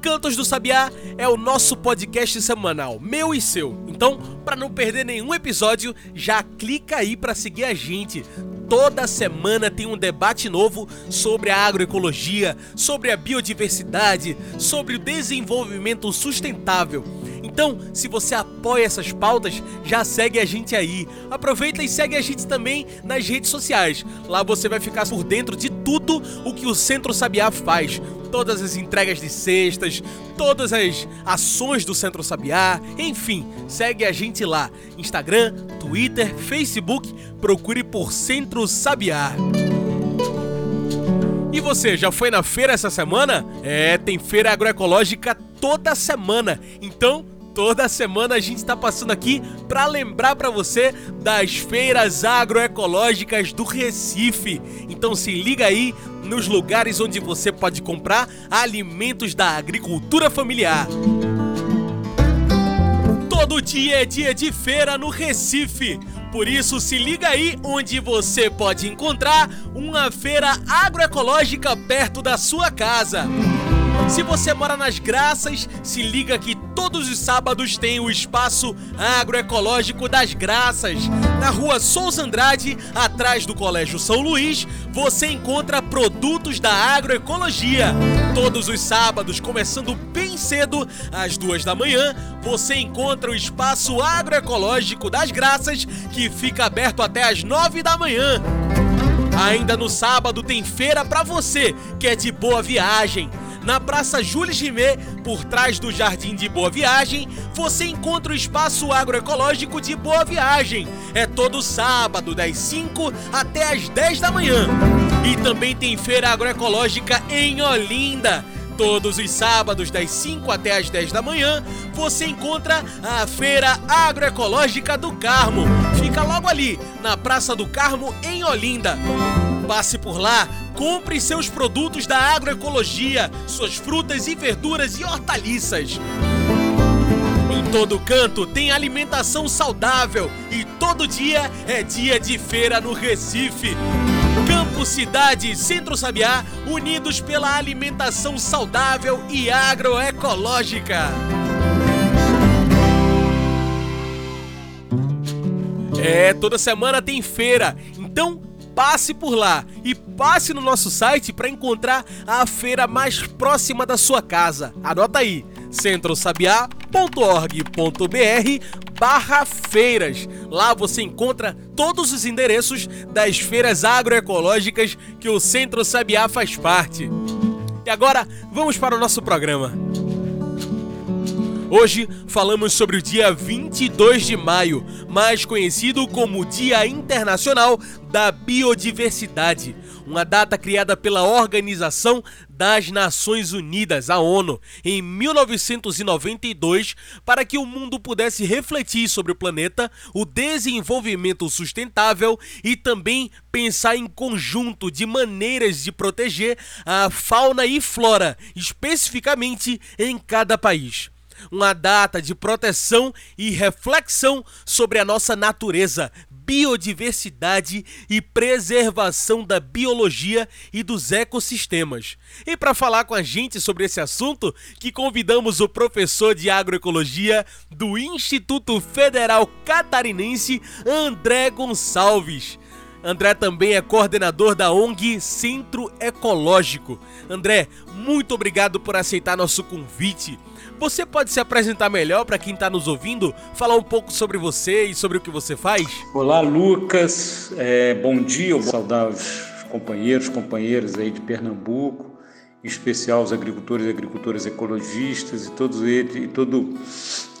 Cantos do Sabiá é o nosso podcast semanal, meu e seu. Então, para não perder nenhum episódio, já clica aí para seguir a gente. Toda semana tem um debate novo sobre a agroecologia, sobre a biodiversidade, sobre o desenvolvimento sustentável. Então, se você apoia essas pautas, já segue a gente aí. Aproveita e segue a gente também nas redes sociais. Lá você vai ficar por dentro de tudo o que o Centro Sabiá faz todas as entregas de cestas, todas as ações do Centro Sabiá, enfim, segue a gente lá. Instagram, Twitter, Facebook, procure por Centro Sabiá. E você, já foi na feira essa semana? É, tem feira agroecológica toda semana. Então, Toda semana a gente está passando aqui para lembrar para você das feiras agroecológicas do Recife. Então se liga aí nos lugares onde você pode comprar alimentos da agricultura familiar. Todo dia é dia de feira no Recife. Por isso, se liga aí onde você pode encontrar uma feira agroecológica perto da sua casa. Se você mora nas Graças, se liga que todos os sábados tem o espaço agroecológico das Graças. Na rua Souza Andrade, atrás do Colégio São Luís, você encontra produtos da agroecologia. Todos os sábados, começando bem cedo, às duas da manhã, você encontra o espaço agroecológico das Graças, que fica aberto até às nove da manhã. Ainda no sábado tem feira para você, que é de boa viagem. Na Praça Júlio Rimet, por trás do Jardim de Boa Viagem, você encontra o espaço agroecológico de Boa Viagem. É todo sábado, das 5 até as 10 da manhã. E também tem feira agroecológica em Olinda. Todos os sábados, das 5 até as 10 da manhã, você encontra a Feira Agroecológica do Carmo. Fica logo ali, na Praça do Carmo, em Olinda. Passe por lá, compre seus produtos da agroecologia, suas frutas e verduras e hortaliças. Em todo canto tem alimentação saudável e todo dia é dia de feira no Recife. Campo, cidade Centro Sabiá, unidos pela alimentação saudável e agroecológica. É, toda semana tem feira, então passe por lá e passe no nosso site para encontrar a feira mais próxima da sua casa. Anota aí, centrosabiá.org.br barra feiras. Lá você encontra todos os endereços das feiras agroecológicas que o Centro Sabiá faz parte. E agora, vamos para o nosso programa. Hoje falamos sobre o dia 22 de maio, mais conhecido como Dia Internacional da Biodiversidade, uma data criada pela Organização das Nações Unidas, a ONU, em 1992, para que o mundo pudesse refletir sobre o planeta, o desenvolvimento sustentável e também pensar em conjunto de maneiras de proteger a fauna e flora, especificamente em cada país. Uma data de proteção e reflexão sobre a nossa natureza, biodiversidade e preservação da biologia e dos ecossistemas. E para falar com a gente sobre esse assunto, que convidamos o professor de agroecologia do Instituto Federal Catarinense, André Gonçalves. André também é coordenador da ONG Centro Ecológico. André, muito obrigado por aceitar nosso convite. Você pode se apresentar melhor para quem está nos ouvindo, falar um pouco sobre você e sobre o que você faz? Olá, Lucas. É, bom dia, os companheiros, companheiras aí de Pernambuco, em especial os agricultores e agricultoras ecologistas e todos eles e, todo,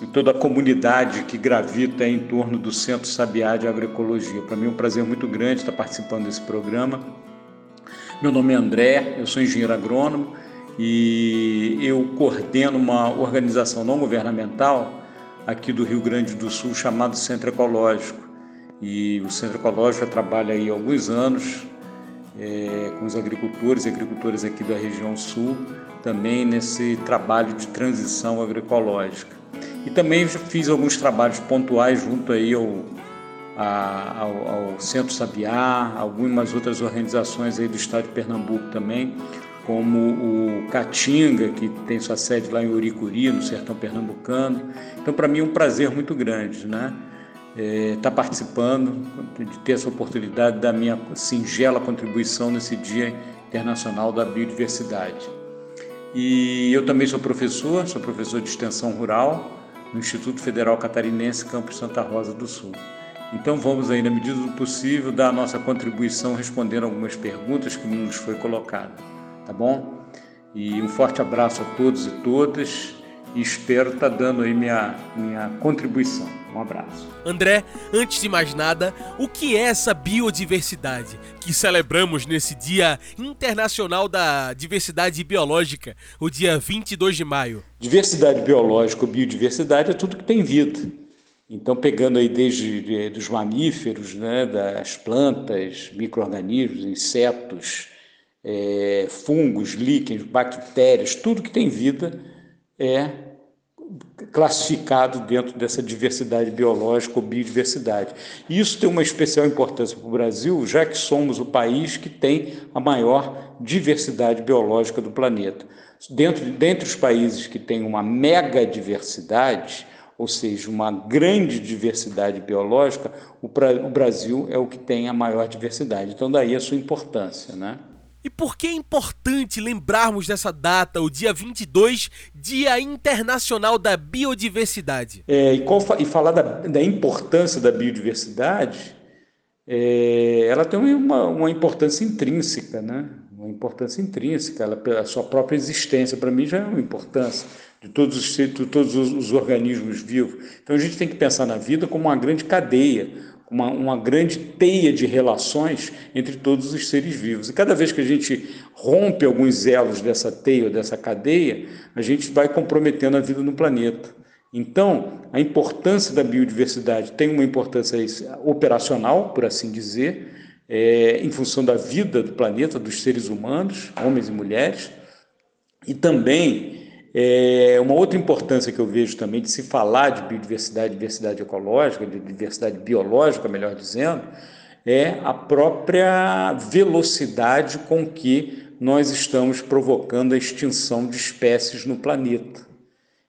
e toda a comunidade que gravita em torno do Centro Sabiá de Agroecologia. Para mim é um prazer muito grande estar participando desse programa. Meu nome é André, eu sou engenheiro agrônomo e eu coordeno uma organização não governamental aqui do Rio Grande do Sul chamado Centro Ecológico. E o Centro Ecológico trabalha aí há alguns anos é, com os agricultores e agricultoras aqui da região sul, também nesse trabalho de transição agroecológica. E também fiz alguns trabalhos pontuais junto aí ao, a, ao, ao Centro Sabiá, algumas outras organizações aí do estado de Pernambuco também, como o Caatinga, que tem sua sede lá em Uricuri, no sertão pernambucano. Então, para mim é um prazer muito grande, né? Estar é, tá participando, de ter essa oportunidade da minha singela contribuição nesse Dia Internacional da Biodiversidade. E eu também sou professor, sou professor de extensão rural no Instituto Federal Catarinense, Campus Santa Rosa do Sul. Então vamos aí, na medida do possível, dar a nossa contribuição respondendo algumas perguntas que nos foi colocada, tá bom? E um forte abraço a todos e todas e espero estar tá dando aí minha, minha contribuição. Um abraço. André, antes de mais nada, o que é essa biodiversidade que celebramos nesse Dia Internacional da Diversidade Biológica, o dia 22 de maio? Diversidade biológica ou biodiversidade é tudo que tem vida. Então, pegando aí desde de, dos mamíferos, né, das plantas, micro-organismos, insetos, é, fungos, líquens, bactérias, tudo que tem vida é classificado dentro dessa diversidade biológica ou biodiversidade. Isso tem uma especial importância para o Brasil, já que somos o país que tem a maior diversidade biológica do planeta. Dentro, dentre os países que têm uma mega diversidade, ou seja, uma grande diversidade biológica, o, o Brasil é o que tem a maior diversidade. Então, daí a sua importância, né? E por que é importante lembrarmos dessa data, o dia 22, Dia Internacional da Biodiversidade? É, e, qual, e, falar da, da, importância da biodiversidade, é, ela tem uma, uma, importância intrínseca, né? uma importância intrínseca, ela, pela sua própria existência, para mim já é uma importância de todos os, de todos os organismos vivos. Então a gente tem que pensar na vida como uma grande cadeia, uma, uma grande teia de relações entre todos os seres vivos. E cada vez que a gente rompe alguns elos dessa teia, dessa cadeia, a gente vai comprometendo a vida no planeta. Então, a importância da biodiversidade tem uma importância operacional, por assim dizer, é, em função da vida do planeta, dos seres humanos, homens e mulheres, e também é, uma outra importância que eu vejo também de se falar de biodiversidade, diversidade ecológica, de diversidade biológica, melhor dizendo, é a própria velocidade com que nós estamos provocando a extinção de espécies no planeta.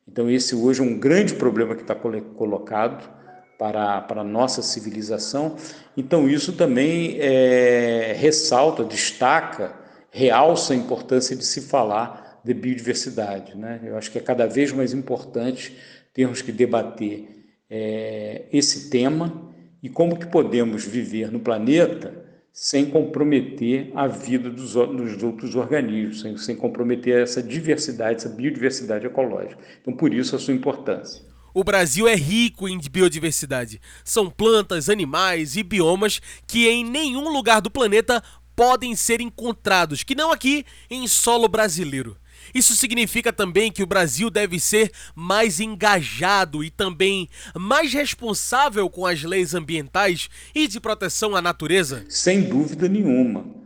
Então, esse hoje é um grande problema que está colocado para, para a nossa civilização. Então, isso também é, ressalta, destaca, realça a importância de se falar de biodiversidade. Né? Eu acho que é cada vez mais importante termos que debater é, esse tema e como que podemos viver no planeta sem comprometer a vida dos, dos outros organismos, sem, sem comprometer essa diversidade, essa biodiversidade ecológica. Então, por isso a sua importância. O Brasil é rico em biodiversidade. São plantas, animais e biomas que em nenhum lugar do planeta podem ser encontrados, que não aqui em solo brasileiro. Isso significa também que o Brasil deve ser mais engajado e também mais responsável com as leis ambientais e de proteção à natureza? Sem dúvida nenhuma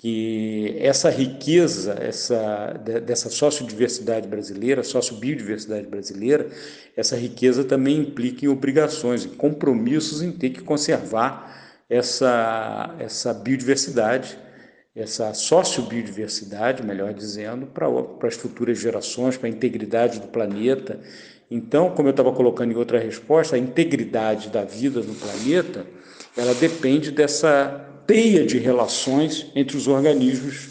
que essa riqueza, essa dessa sociodiversidade brasileira, sociobiodiversidade brasileira, essa riqueza também implica em obrigações, em compromissos em ter que conservar essa essa biodiversidade essa sociobiodiversidade, melhor dizendo, para, para as futuras gerações, para a integridade do planeta. Então, como eu estava colocando em outra resposta, a integridade da vida no planeta, ela depende dessa teia de relações entre os organismos,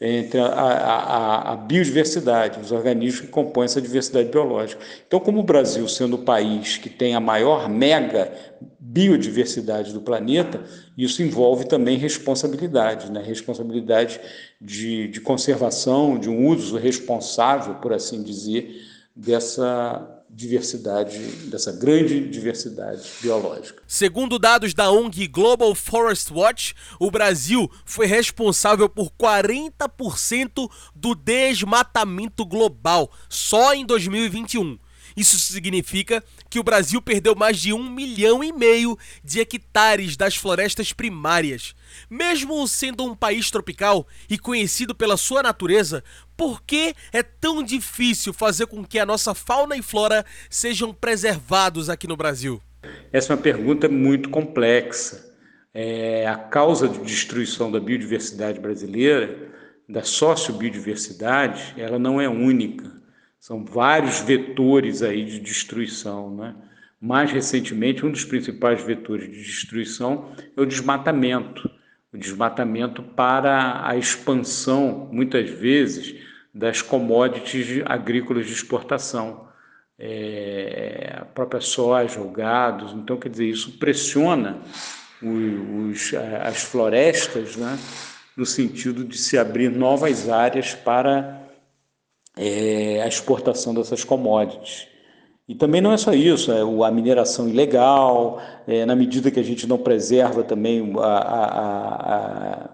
entre a, a, a, biodiversidade, os organismos que compõem essa diversidade biológica. Então, como o Brasil, sendo o país que tem a maior mega biodiversidade do planeta, isso envolve também responsabilidade, né? responsabilidade de, de conservação, de um uso responsável, por assim dizer, dessa diversidade, dessa grande diversidade biológica. Segundo dados da ONG Global Forest Watch, o Brasil foi responsável por 40% do desmatamento global só em 2021. Isso significa que o Brasil perdeu mais de um milhão e meio de hectares das florestas primárias. Mesmo sendo um país tropical e conhecido pela sua natureza, por que é tão difícil fazer com que a nossa fauna e flora sejam preservados aqui no Brasil? Essa é uma pergunta muito complexa. É, a causa de destruição da biodiversidade brasileira, da sociobiodiversidade, ela não é única. São vários vetores aí de destruição, né? Mais recentemente, um dos principais vetores de destruição é o desmatamento. O desmatamento para a expansão, muitas vezes, das commodities agrícolas de exportação. É, a própria soja, o gado. Então, quer dizer, isso pressiona os, as florestas, né? no sentido de se abrir novas áreas para é, a exportação dessas commodities. E também não é só isso, é a mineração ilegal, é, na medida que a gente não preserva também a, a, a,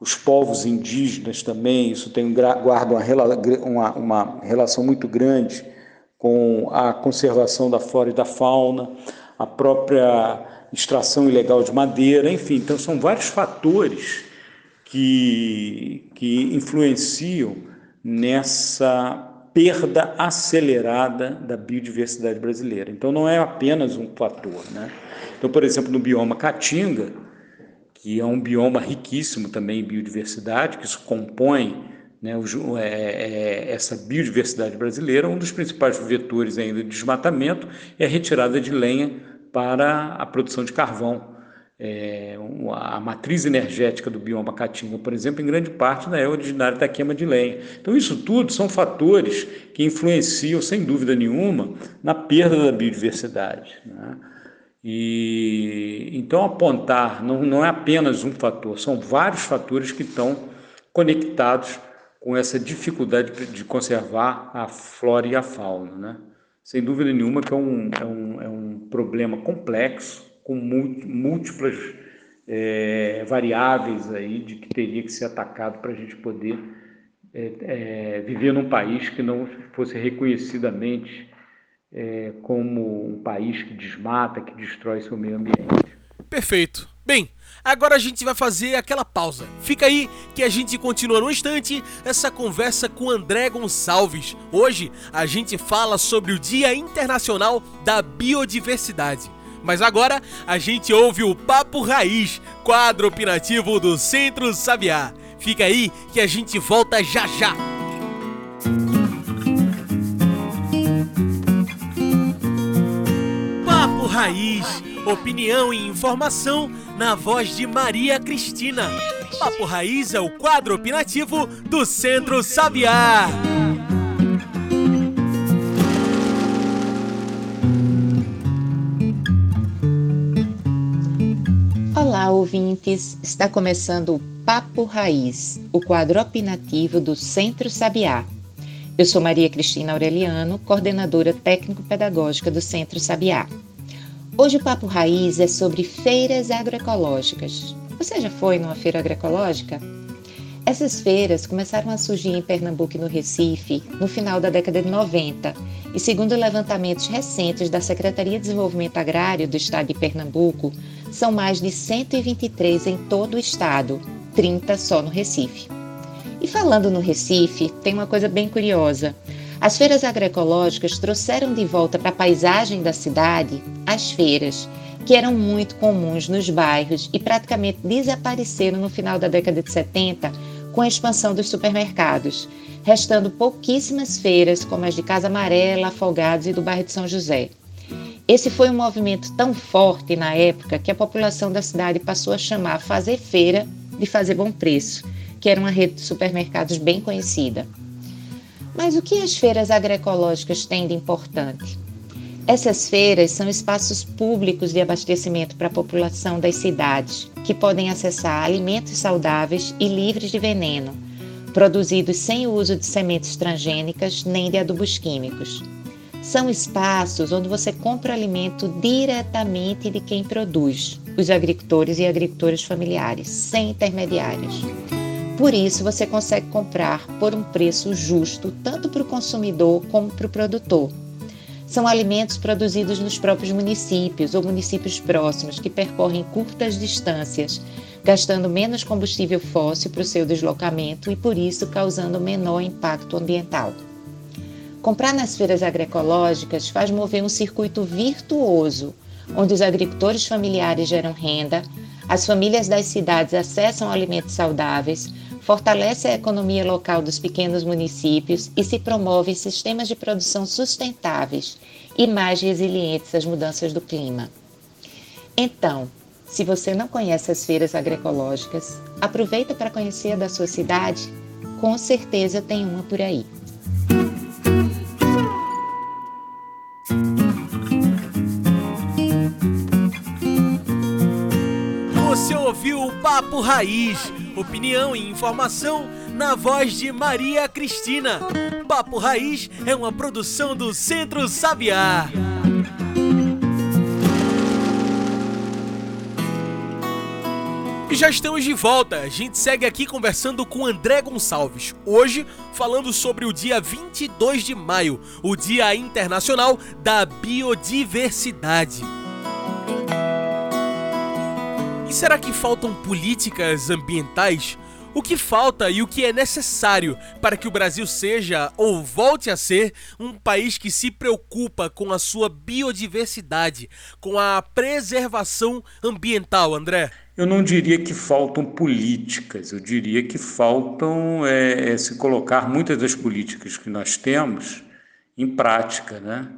os povos indígenas também, isso tem, guarda uma, uma, uma relação muito grande com a conservação da flora e da fauna, a própria extração ilegal de madeira, enfim, então são vários fatores que, que influenciam nessa perda acelerada da biodiversidade brasileira. Então não é apenas um fator, né? Então, por exemplo, no bioma Caatinga, que é um bioma riquíssimo também em biodiversidade, que isso compõe né, o, é, é, essa biodiversidade brasileira, um dos principais vetores ainda de desmatamento é a retirada de lenha para a produção de carvão. É, a matriz energética do bioma caatinga, por exemplo, em grande parte né, é originária da queima de lenha. Então, isso tudo são fatores que influenciam, sem dúvida nenhuma, na perda da biodiversidade. Né? E então apontar não, não é apenas um fator, são vários fatores que estão conectados com essa dificuldade de conservar a flora e a fauna. Né? Sem dúvida nenhuma que é um, é um, é um problema complexo, com múltiplas é, variáveis aí de que teria que ser atacado para a gente poder é, é, viver num país que não fosse reconhecidamente é, como um país que desmata, que destrói seu meio ambiente. Perfeito. Bem, agora a gente vai fazer aquela pausa. Fica aí que a gente continua no instante essa conversa com André Gonçalves. Hoje a gente fala sobre o Dia Internacional da Biodiversidade. Mas agora a gente ouve o Papo Raiz, quadro opinativo do Centro Sabiá. Fica aí que a gente volta já já. Papo Raiz, opinião e informação na voz de Maria Cristina. Papo Raiz é o quadro opinativo do Centro Sabiá. Olá, ouvintes! Está começando o Papo Raiz, o quadro opinativo do Centro Sabiá. Eu sou Maria Cristina Aureliano, coordenadora técnico-pedagógica do Centro Sabiá. Hoje o Papo Raiz é sobre feiras agroecológicas. Você já foi numa feira agroecológica? Essas feiras começaram a surgir em Pernambuco e no Recife no final da década de 90 e, segundo levantamentos recentes da Secretaria de Desenvolvimento Agrário do Estado de Pernambuco, são mais de 123 em todo o estado, 30 só no Recife. E falando no Recife, tem uma coisa bem curiosa. As feiras agroecológicas trouxeram de volta para a paisagem da cidade as feiras, que eram muito comuns nos bairros e praticamente desapareceram no final da década de 70 com a expansão dos supermercados, restando pouquíssimas feiras como as de Casa Amarela, Afogados e do bairro de São José. Esse foi um movimento tão forte na época que a população da cidade passou a chamar Fazer Feira de Fazer Bom Preço, que era uma rede de supermercados bem conhecida. Mas o que as feiras agroecológicas têm de importante? Essas feiras são espaços públicos de abastecimento para a população das cidades, que podem acessar alimentos saudáveis e livres de veneno, produzidos sem o uso de sementes transgênicas nem de adubos químicos. São espaços onde você compra alimento diretamente de quem produz, os agricultores e agricultoras familiares, sem intermediários. Por isso, você consegue comprar por um preço justo, tanto para o consumidor como para o produtor. São alimentos produzidos nos próprios municípios ou municípios próximos que percorrem curtas distâncias, gastando menos combustível fóssil para o seu deslocamento e, por isso, causando menor impacto ambiental. Comprar nas feiras agroecológicas faz mover um circuito virtuoso, onde os agricultores familiares geram renda, as famílias das cidades acessam alimentos saudáveis, fortalece a economia local dos pequenos municípios e se promove sistemas de produção sustentáveis e mais resilientes às mudanças do clima. Então, se você não conhece as feiras agroecológicas, aproveita para conhecer a da sua cidade, com certeza tem uma por aí. Papo Raiz opinião e informação na voz de Maria Cristina. Papo Raiz é uma produção do Centro Sabiá. E já estamos de volta. A gente segue aqui conversando com André Gonçalves. Hoje, falando sobre o dia 22 de maio, o Dia Internacional da Biodiversidade. Será que faltam políticas ambientais? O que falta e o que é necessário para que o Brasil seja ou volte a ser um país que se preocupa com a sua biodiversidade, com a preservação ambiental, André? Eu não diria que faltam políticas, eu diria que faltam é, é se colocar muitas das políticas que nós temos em prática, né?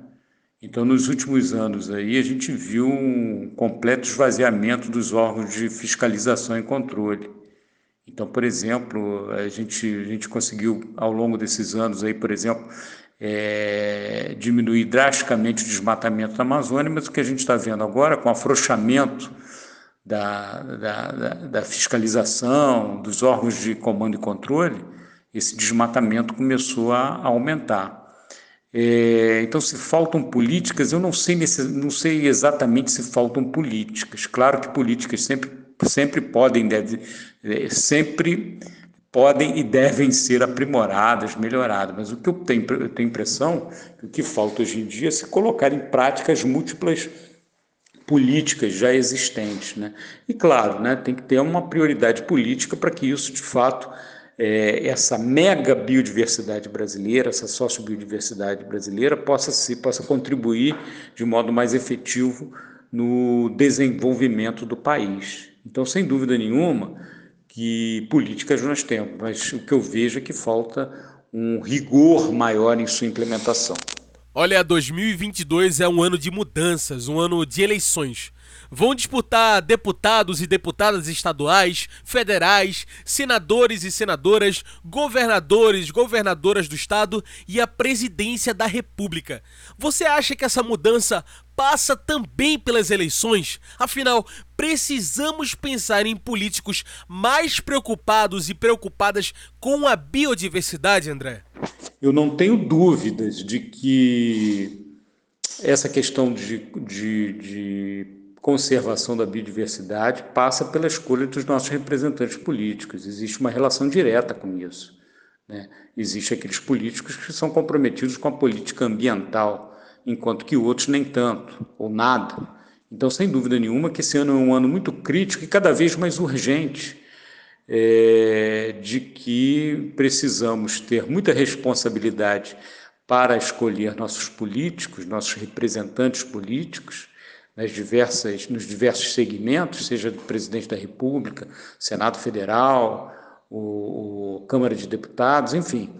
Então, nos últimos anos aí, a gente viu um completo esvaziamento dos órgãos de fiscalização e controle. Então, por exemplo, a gente, a gente conseguiu, ao longo desses anos aí, por exemplo, é, diminuir drasticamente o desmatamento da Amazônia, mas o que a gente está vendo agora, com o afrouxamento da, da, da, da fiscalização, dos órgãos de comando e controle, esse desmatamento começou a aumentar. É, então, se faltam políticas, eu não sei, não sei exatamente se faltam políticas. Claro que políticas sempre, sempre podem, deve, é, sempre podem e devem ser aprimoradas, melhoradas. Mas o que eu tenho, eu tenho impressão que o que falta hoje em dia é se colocar em prática as múltiplas políticas já existentes. Né? E, claro, né, tem que ter uma prioridade política para que isso, de fato, é, essa mega biodiversidade brasileira, essa sociobiodiversidade brasileira, possa, se, possa contribuir de modo mais efetivo no desenvolvimento do país. Então, sem dúvida nenhuma, que políticas nós temos, mas o que eu vejo é que falta um rigor maior em sua implementação. Olha, 2022 é um ano de mudanças, um ano de eleições. Vão disputar deputados e deputadas estaduais, federais, senadores e senadoras, governadores, governadoras do estado e a presidência da República. Você acha que essa mudança passa também pelas eleições? Afinal, precisamos pensar em políticos mais preocupados e preocupadas com a biodiversidade, André? Eu não tenho dúvidas de que essa questão de, de, de conservação da biodiversidade passa pela escolha dos nossos representantes políticos. Existe uma relação direta com isso. Né? Existem aqueles políticos que são comprometidos com a política ambiental, enquanto que outros nem tanto, ou nada. Então, sem dúvida nenhuma, que esse ano é um ano muito crítico e cada vez mais urgente, é, de que precisamos ter muita responsabilidade para escolher nossos políticos, nossos representantes políticos, nas diversas, nos diversos segmentos, seja do presidente da República, Senado Federal, o, o Câmara de Deputados, enfim,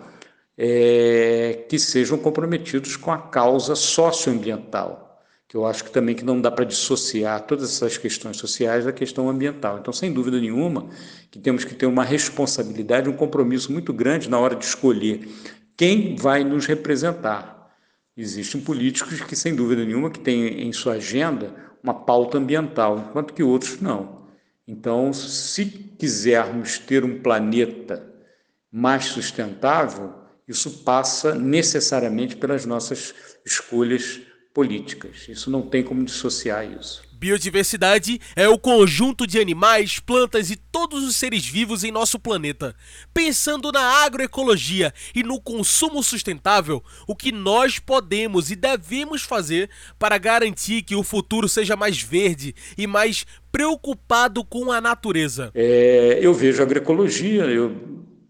é, que sejam comprometidos com a causa socioambiental, que eu acho que também que não dá para dissociar todas essas questões sociais da questão ambiental. Então, sem dúvida nenhuma, que temos que ter uma responsabilidade, um compromisso muito grande na hora de escolher quem vai nos representar Existem políticos que, sem dúvida nenhuma, que têm em sua agenda uma pauta ambiental, enquanto que outros não. Então, se quisermos ter um planeta mais sustentável, Isso passa necessariamente pelas nossas escolhas políticas. Isso não tem como dissociar isso. Biodiversidade é o conjunto de animais, plantas e todos os seres vivos em nosso planeta. Pensando na agroecologia e no consumo sustentável, o que nós podemos e devemos fazer para garantir que o futuro seja mais verde e mais preocupado com a natureza? É, eu vejo a agroecologia, eu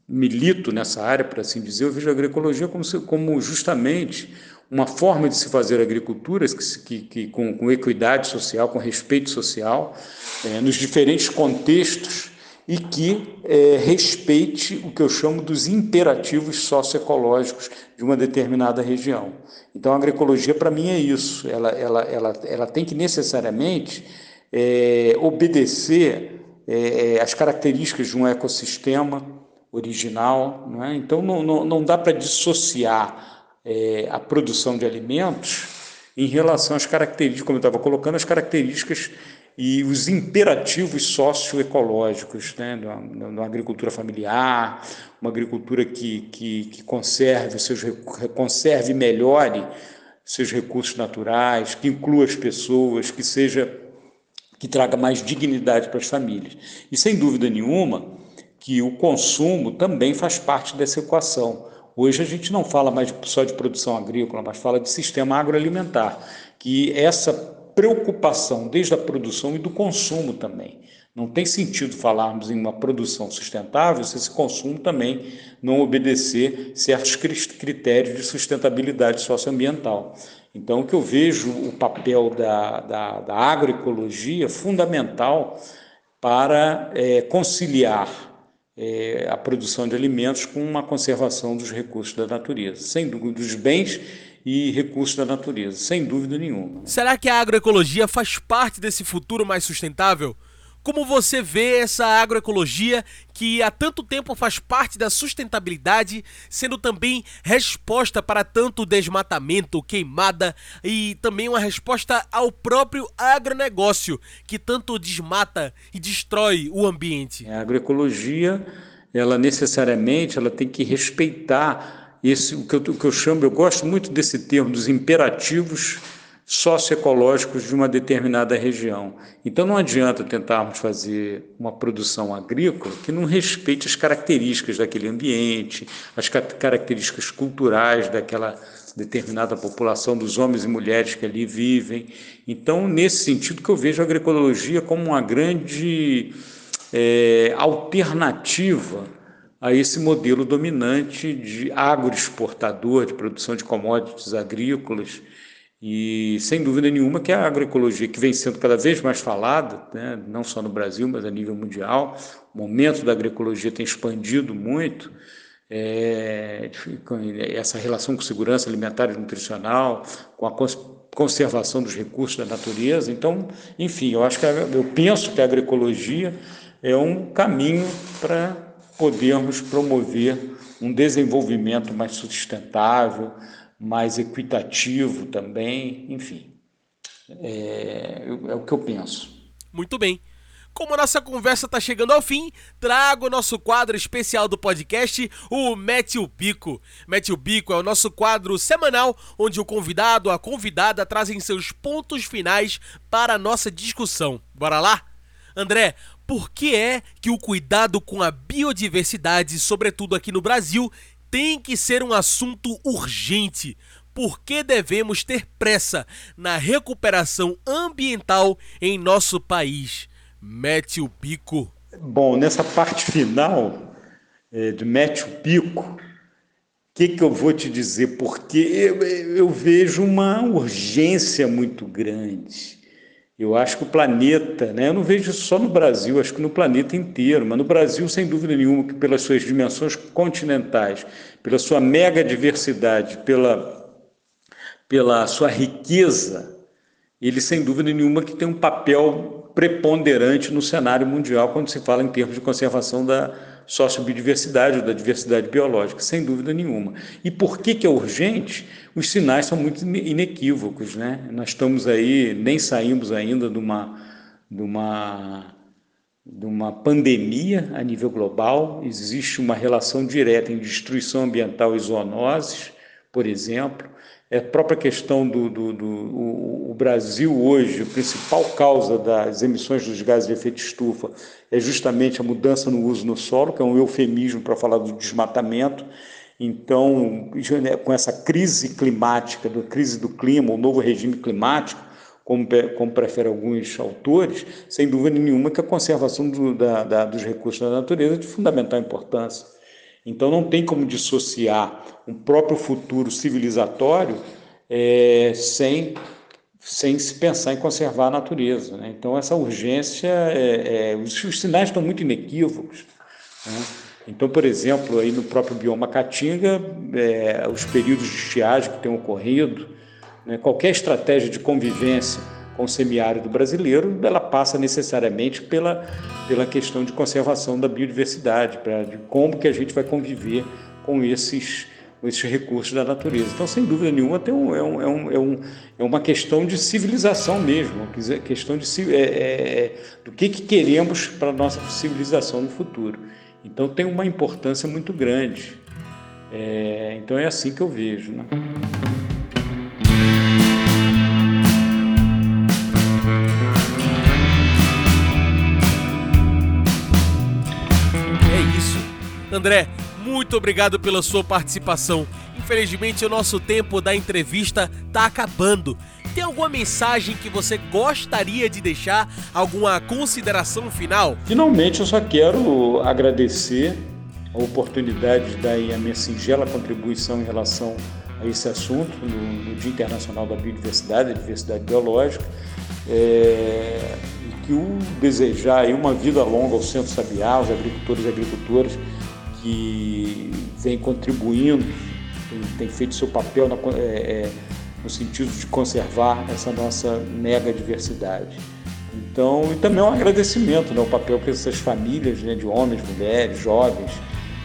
milito nessa área, por assim dizer, eu vejo a agroecologia como, como justamente uma forma de se fazer agricultura que, que, com, com, equidade social, com respeito social, é, nos diferentes contextos e que é, respeite o que eu chamo dos imperativos socioecológicos de uma determinada região. Então, a agroecologia, para mim, é isso. Ela, ela, ela, ela tem que necessariamente é, obedecer é, as características de um ecossistema original. Não é? Então, não, não, não dá para dissociar é, a produção de alimentos em relação às características, como eu estava colocando, as características e os imperativos socioecológicos, né, numa, agricultura familiar, uma agricultura que, que, que conserve, seus, conserve e melhore seus recursos naturais, que inclua as pessoas, que seja que traga mais dignidade para as famílias. E sem dúvida nenhuma que o consumo também faz parte dessa equação. Hoje a gente não fala mais só de produção agrícola, mas fala de sistema agroalimentar, que essa preocupação desde a produção e do consumo também. Não tem sentido falarmos em uma produção sustentável se esse consumo também não obedecer certos critérios de sustentabilidade socioambiental. Então, o que eu vejo o papel da, da, da agroecologia fundamental para é, conciliar é, a produção de alimentos com uma conservação dos recursos da natureza, sem dúvida, dos bens e recursos da natureza, sem dúvida nenhuma. Será que a agroecologia faz parte desse futuro mais sustentável? Como você vê essa agroecologia que há tanto tempo faz parte da sustentabilidade, sendo também resposta para tanto desmatamento, queimada e também uma resposta ao próprio agronegócio que tanto desmata e destrói o ambiente? A agroecologia, ela necessariamente, ela tem que respeitar esse o que eu, o que eu chamo, eu gosto muito desse termo dos imperativos socioecológicos de uma determinada região. Então não adianta tentarmos fazer uma produção agrícola que não respeite as características daquele ambiente, as características culturais daquela determinada população dos homens e mulheres que ali vivem. Então, nesse sentido que eu vejo a agroecologia como uma grande é, alternativa a esse modelo dominante de agroexportador, de produção de commodities agrícolas, e sem dúvida nenhuma que a agroecologia, que vem sendo cada vez mais falada, né, não só no Brasil, mas a nível mundial, o momento da agroecologia tem expandido muito, é, essa relação com segurança alimentar e nutricional, com a conservação dos recursos da natureza. Então, enfim, eu acho que a, eu penso que a agroecologia é um caminho para podermos promover um desenvolvimento mais sustentável, mais equitativo também, enfim. É, é o que eu penso. Muito bem. Como a nossa conversa está chegando ao fim, trago o nosso quadro especial do podcast, o Mete o Bico. Mete o Bico é o nosso quadro semanal onde o convidado ou a convidada trazem seus pontos finais para a nossa discussão. Bora lá? André, por que é que o cuidado com a biodiversidade, sobretudo aqui no Brasil, tem que ser um assunto urgente. Por que devemos ter pressa na recuperação ambiental em nosso país? Mete o pico. Bom, nessa parte final é, de mete o pico, o que, que eu vou te dizer? Porque eu, eu vejo uma urgência muito grande eu acho que o planeta, né, eu não vejo só no Brasil, acho que no planeta inteiro, mas no Brasil, sem dúvida nenhuma, que pelas suas dimensões continentais, pela sua mega diversidade, pela, pela sua riqueza, ele, sem dúvida nenhuma, que tem um papel preponderante no cenário mundial quando se fala em termos de conservação da, sociobiodiversidade ou da diversidade biológica, sem dúvida nenhuma. E por que, que é urgente? Os sinais são muito inequívocos. Né? Nós estamos aí, nem saímos ainda de uma, de uma, de uma pandemia a nível global, existe uma relação direta em destruição ambiental e zoonoses, por exemplo. É a própria questão do, do, do o, o, Brasil hoje, a principal causa das emissões dos gases de efeito estufa é justamente a mudança no uso no solo, que é um eufemismo para falar do desmatamento. Então, né, com essa crise climática, da crise do clima, o novo regime climático, como, como preferem alguns autores, sem dúvida nenhuma que a conservação do, da, da, dos recursos da natureza é de fundamental importância. Então não tem como dissociar um próprio futuro civilizatório é, sem, sem se pensar em conservar a natureza. Né? Então essa urgência, é, é, os, os, sinais estão muito inequívocos. Né? Então, por exemplo, aí no próprio bioma Caatinga, é, os períodos de estiagem que têm ocorrido, né? Qualquer estratégia de convivência com o semiárido brasileiro, ela passa necessariamente pela, pela questão de conservação da biodiversidade, pra, de como que a gente vai conviver com esses, esses recursos da natureza. Então, sem dúvida nenhuma, tem um, é, um, é, um, é, um, é uma questão de civilização mesmo, questão de, é, é, é, do que, que queremos para a nossa civilização no futuro. Então, tem uma importância muito grande. É, então, é assim que eu vejo. Né? André, muito obrigado pela sua participação. Infelizmente, o nosso tempo da entrevista está acabando. Tem alguma mensagem que você gostaria de deixar? Alguma consideração final? Finalmente, eu só quero agradecer a oportunidade de dar a minha singela contribuição em relação a esse assunto no, no Dia Internacional da Biodiversidade, da Diversidade Biológica. É, que o desejar uma vida longa ao Centro Sabiá, aos agricultores e agricultoras, que vem contribuindo, tem, feito seu papel na, é, é, no sentido de conservar essa nossa mega diversidade. Então, e também um agradecimento né, o papel que essas famílias né, de homens, mulheres, jovens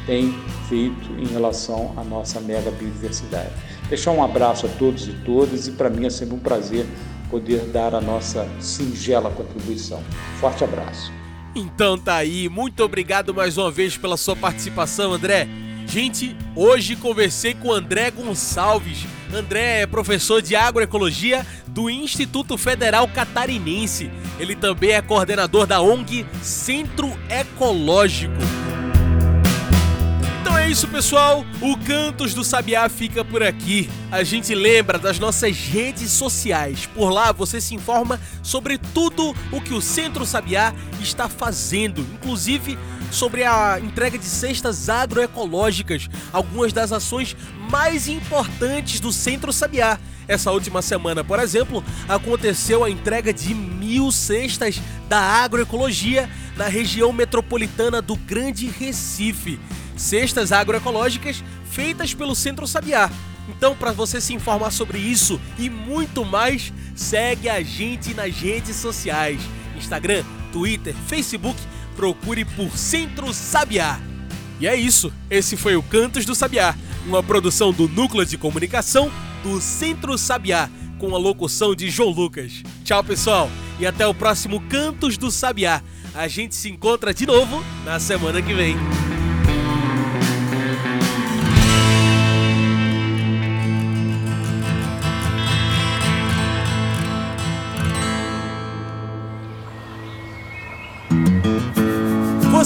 têm feito em relação à nossa mega biodiversidade. Deixar um abraço a todos e todas e para mim é sempre um prazer poder dar a nossa singela contribuição. Forte abraço. Então tá aí, muito obrigado mais uma vez pela sua participação, André. Gente, hoje conversei com André Gonçalves. André é professor de agroecologia do Instituto Federal Catarinense. Ele também é coordenador da ONG Centro Ecológico. É isso, pessoal. O Cantos do Sabiá fica por aqui. A gente lembra das nossas redes sociais. Por lá você se informa sobre tudo o que o Centro Sabiá está fazendo, inclusive sobre a entrega de cestas agroecológicas, algumas das ações mais importantes do Centro Sabiá. Essa última semana, por exemplo, aconteceu a entrega de mil cestas da agroecologia na região metropolitana do Grande Recife cestas agroecológicas feitas pelo Centro Sabiá. Então, para você se informar sobre isso e muito mais, segue a gente nas redes sociais: Instagram, Twitter, Facebook. Procure por Centro Sabiá. E é isso. Esse foi o Cantos do Sabiá, uma produção do Núcleo de Comunicação do Centro Sabiá, com a locução de João Lucas. Tchau, pessoal, e até o próximo Cantos do Sabiá. A gente se encontra de novo na semana que vem.